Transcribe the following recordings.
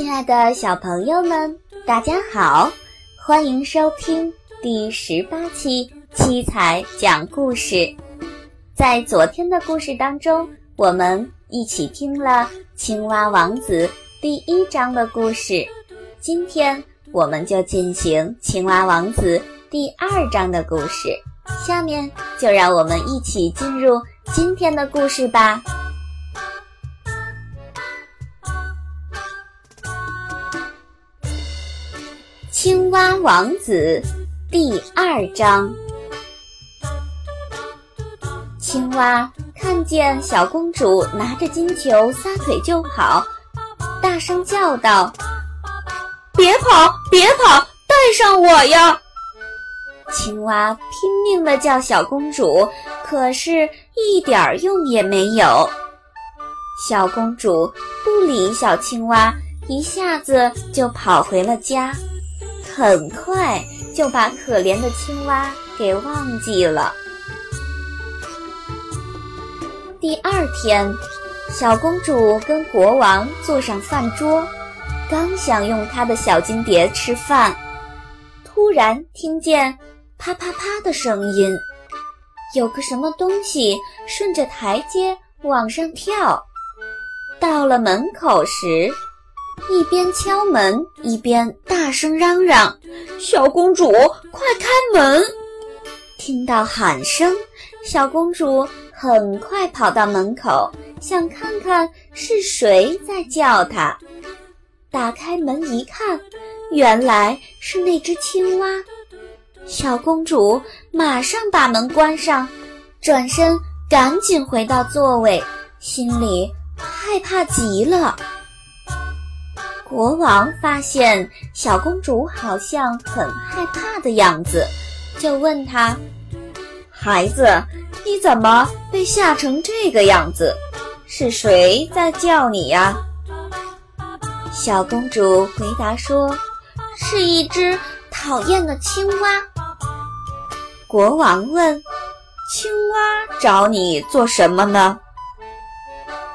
亲爱的小朋友们，大家好，欢迎收听第十八期七彩讲故事。在昨天的故事当中，我们一起听了《青蛙王子》第一章的故事。今天我们就进行《青蛙王子》第二章的故事。下面就让我们一起进入今天的故事吧。蛙王子第二章。青蛙看见小公主拿着金球撒腿就跑，大声叫道：“别跑，别跑，带上我呀！”青蛙拼命地叫小公主，可是一点用也没有。小公主不理小青蛙，一下子就跑回了家。很快就把可怜的青蛙给忘记了。第二天，小公主跟国王坐上饭桌，刚想用她的小金碟吃饭，突然听见啪啪啪的声音，有个什么东西顺着台阶往上跳。到了门口时。一边敲门，一边大声嚷嚷：“小公主，快开门！”听到喊声，小公主很快跑到门口，想看看是谁在叫她。打开门一看，原来是那只青蛙。小公主马上把门关上，转身赶紧回到座位，心里害怕极了。国王发现小公主好像很害怕的样子，就问她：“孩子，你怎么被吓成这个样子？是谁在叫你呀？”小公主回答说：“是一只讨厌的青蛙。”国王问：“青蛙找你做什么呢？”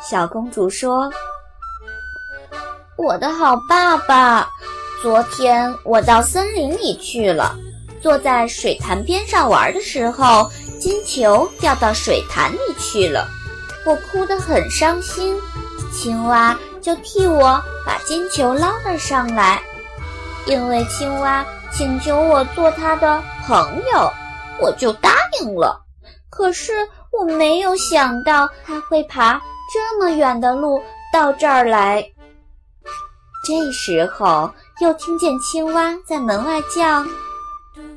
小公主说。我的好爸爸，昨天我到森林里去了，坐在水潭边上玩的时候，金球掉到水潭里去了，我哭得很伤心。青蛙就替我把金球捞了上来，因为青蛙请求我做他的朋友，我就答应了。可是我没有想到他会爬这么远的路到这儿来。这时候，又听见青蛙在门外叫：“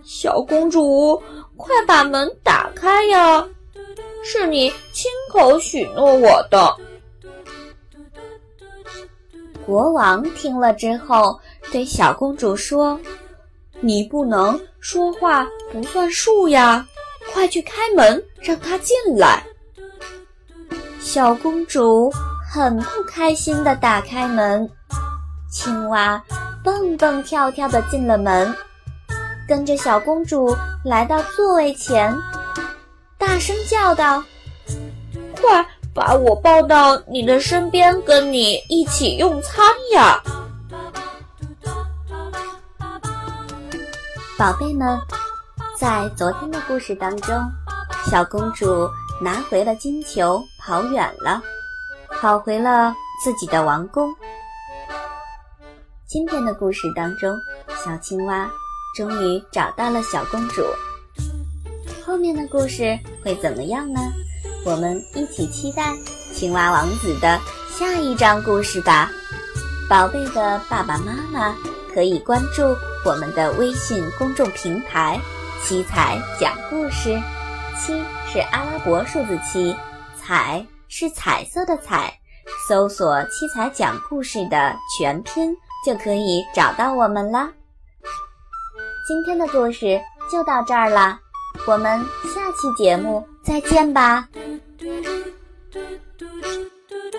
小公主，快把门打开呀！是你亲口许诺我的。”国王听了之后，对小公主说：“你不能说话不算数呀！快去开门，让他进来。”小公主很不开心地打开门。青蛙蹦蹦跳跳的进了门，跟着小公主来到座位前，大声叫道：“快把我抱到你的身边，跟你一起用餐呀！”宝贝们，在昨天的故事当中，小公主拿回了金球，跑远了，跑回了自己的王宫。今天的故事当中，小青蛙终于找到了小公主。后面的故事会怎么样呢？我们一起期待青蛙王子的下一章故事吧。宝贝的爸爸妈妈可以关注我们的微信公众平台“七彩讲故事”，七是阿拉伯数字七，彩是彩色的彩。搜索“七彩讲故事”的全拼。就可以找到我们了。今天的故事就到这儿了，我们下期节目再见吧。嘟嘟嘟嘟嘟嘟嘟嘟